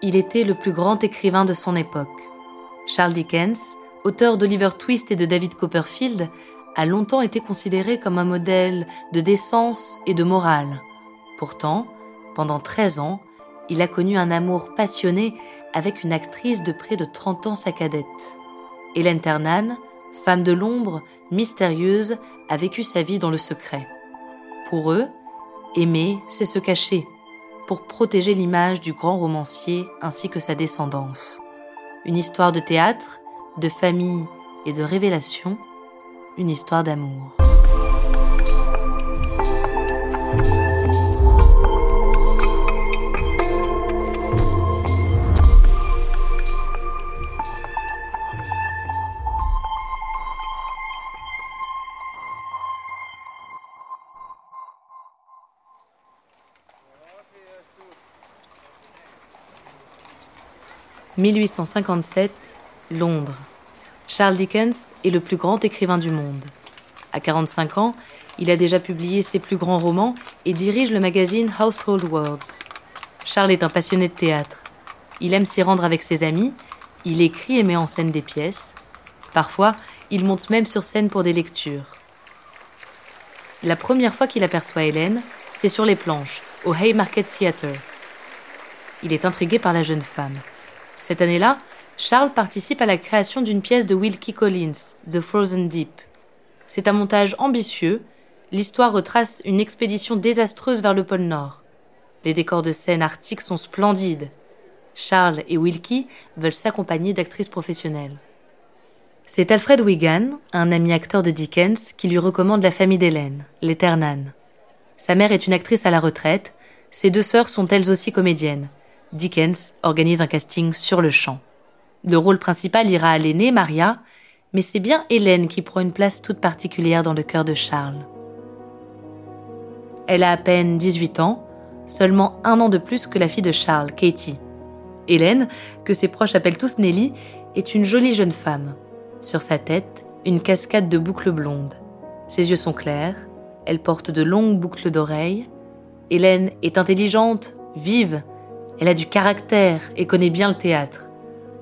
Il était le plus grand écrivain de son époque. Charles Dickens, auteur d'Oliver Twist et de David Copperfield, a longtemps été considéré comme un modèle de décence et de morale. Pourtant, pendant 13 ans, il a connu un amour passionné avec une actrice de près de 30 ans sa cadette. Hélène Ternan, femme de l'ombre, mystérieuse, a vécu sa vie dans le secret. Pour eux, aimer, c'est se cacher, pour protéger l'image du grand romancier ainsi que sa descendance. Une histoire de théâtre, de famille et de révélation, une histoire d'amour. 1857, Londres. Charles Dickens est le plus grand écrivain du monde. À 45 ans, il a déjà publié ses plus grands romans et dirige le magazine Household Words. Charles est un passionné de théâtre. Il aime s'y rendre avec ses amis, il écrit et met en scène des pièces. Parfois, il monte même sur scène pour des lectures. La première fois qu'il aperçoit Hélène, c'est sur les planches, au Haymarket Theatre. Il est intrigué par la jeune femme. Cette année-là, Charles participe à la création d'une pièce de Wilkie Collins, The Frozen Deep. C'est un montage ambitieux. L'histoire retrace une expédition désastreuse vers le pôle Nord. Les décors de scène arctiques sont splendides. Charles et Wilkie veulent s'accompagner d'actrices professionnelles. C'est Alfred Wigan, un ami acteur de Dickens, qui lui recommande la famille d'Hélène, les Ternan. Sa mère est une actrice à la retraite, ses deux sœurs sont elles aussi comédiennes. Dickens organise un casting sur le champ. Le rôle principal ira à l'aînée, Maria, mais c'est bien Hélène qui prend une place toute particulière dans le cœur de Charles. Elle a à peine 18 ans, seulement un an de plus que la fille de Charles, Katie. Hélène, que ses proches appellent tous Nelly, est une jolie jeune femme. Sur sa tête, une cascade de boucles blondes. Ses yeux sont clairs, elle porte de longues boucles d'oreilles. Hélène est intelligente, vive, elle a du caractère et connaît bien le théâtre.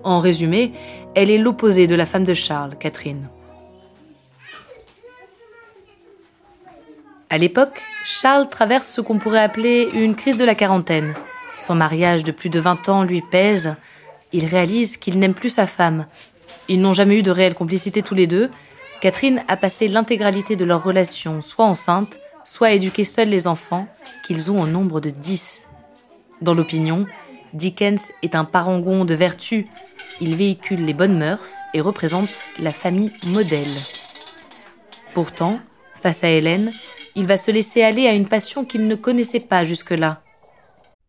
En résumé, elle est l'opposé de la femme de Charles, Catherine. À l'époque, Charles traverse ce qu'on pourrait appeler une crise de la quarantaine. Son mariage de plus de 20 ans lui pèse. Il réalise qu'il n'aime plus sa femme. Ils n'ont jamais eu de réelle complicité tous les deux. Catherine a passé l'intégralité de leur relation soit enceinte, soit éduquer seuls les enfants, qu'ils ont au nombre de 10. Dans l'opinion, Dickens est un parangon de vertu. Il véhicule les bonnes mœurs et représente la famille modèle. Pourtant, face à Hélène, il va se laisser aller à une passion qu'il ne connaissait pas jusque-là.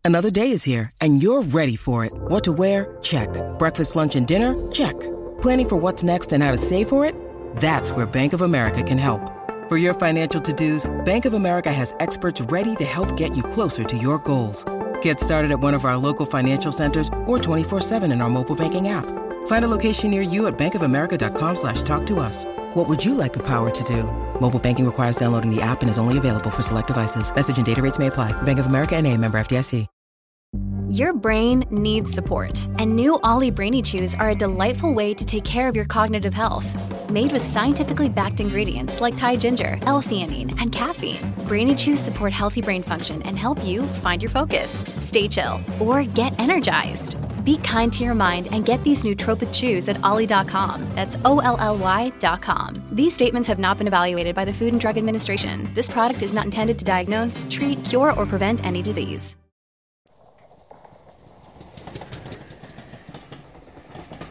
Another day is here and you're ready for it. What to wear? Check. Breakfast, lunch and dinner? Check. Planning for what's next and how to save for it? That's where Bank of America can help. For your financial to-dos, Bank of America has experts ready to help get you closer to your goals. Get started at one of our local financial centers or 24-7 in our mobile banking app. Find a location near you at bankofamerica.com slash talk to us. What would you like the power to do? Mobile banking requires downloading the app and is only available for select devices. Message and data rates may apply. Bank of America and a member FDIC. Your brain needs support, and new Ollie Brainy Chews are a delightful way to take care of your cognitive health. Made with scientifically backed ingredients like Thai ginger, L-theanine, and caffeine, Brainy Chews support healthy brain function and help you find your focus, stay chill, or get energized. Be kind to your mind and get these nootropic chews at ollie.com. That's O L L Y.com. These statements have not been evaluated by the Food and Drug Administration. This product is not intended to diagnose, treat, cure, or prevent any disease.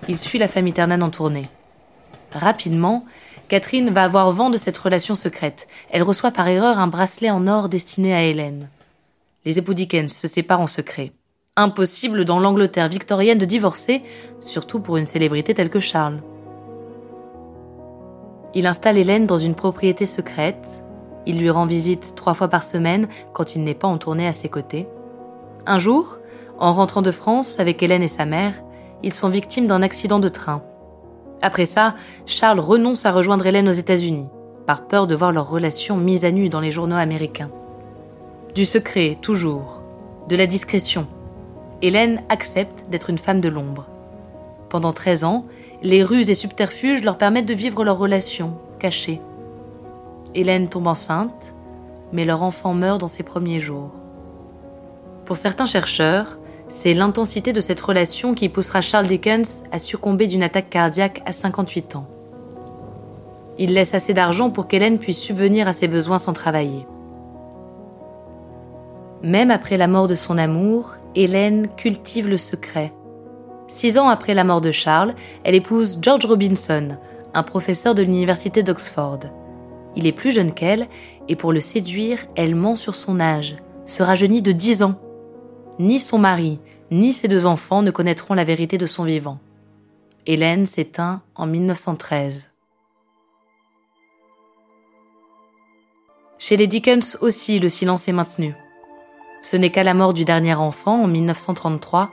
Il suit la famille Ternan en tournée. Rapidement, Catherine va avoir vent de cette relation secrète. Elle reçoit par erreur un bracelet en or destiné à Hélène. Les époux Dickens se séparent en secret. Impossible dans l'Angleterre victorienne de divorcer, surtout pour une célébrité telle que Charles. Il installe Hélène dans une propriété secrète. Il lui rend visite trois fois par semaine quand il n'est pas en tournée à ses côtés. Un jour, en rentrant de France avec Hélène et sa mère, ils sont victimes d'un accident de train. Après ça, Charles renonce à rejoindre Hélène aux États-Unis, par peur de voir leur relation mise à nu dans les journaux américains. Du secret, toujours. De la discrétion. Hélène accepte d'être une femme de l'ombre. Pendant 13 ans, les ruses et subterfuges leur permettent de vivre leur relation, cachée. Hélène tombe enceinte, mais leur enfant meurt dans ses premiers jours. Pour certains chercheurs, c'est l'intensité de cette relation qui poussera Charles Dickens à succomber d'une attaque cardiaque à 58 ans. Il laisse assez d'argent pour qu'Hélène puisse subvenir à ses besoins sans travailler. Même après la mort de son amour, Hélène cultive le secret. Six ans après la mort de Charles, elle épouse George Robinson, un professeur de l'université d'Oxford. Il est plus jeune qu'elle, et pour le séduire, elle ment sur son âge, se rajeunit de dix ans. Ni son mari, ni ses deux enfants ne connaîtront la vérité de son vivant. Hélène s'éteint en 1913. Chez les Dickens aussi, le silence est maintenu. Ce n'est qu'à la mort du dernier enfant, en 1933,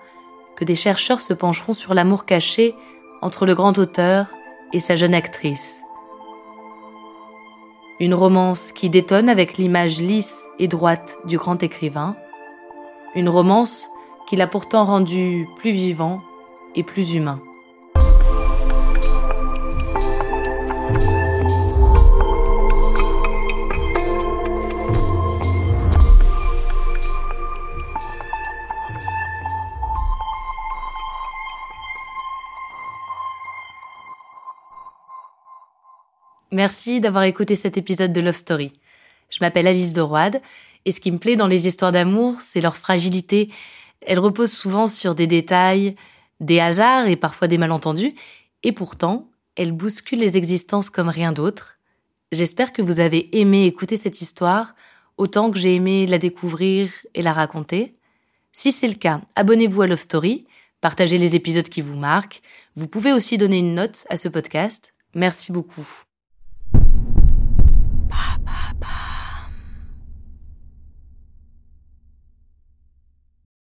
que des chercheurs se pencheront sur l'amour caché entre le grand auteur et sa jeune actrice. Une romance qui détonne avec l'image lisse et droite du grand écrivain. Une romance qui l'a pourtant rendu plus vivant et plus humain. Merci d'avoir écouté cet épisode de Love Story. Je m'appelle Alice de Roide et ce qui me plaît dans les histoires d'amour, c'est leur fragilité. Elles reposent souvent sur des détails, des hasards et parfois des malentendus. Et pourtant, elles bousculent les existences comme rien d'autre. J'espère que vous avez aimé écouter cette histoire autant que j'ai aimé la découvrir et la raconter. Si c'est le cas, abonnez-vous à Love Story, partagez les épisodes qui vous marquent. Vous pouvez aussi donner une note à ce podcast. Merci beaucoup.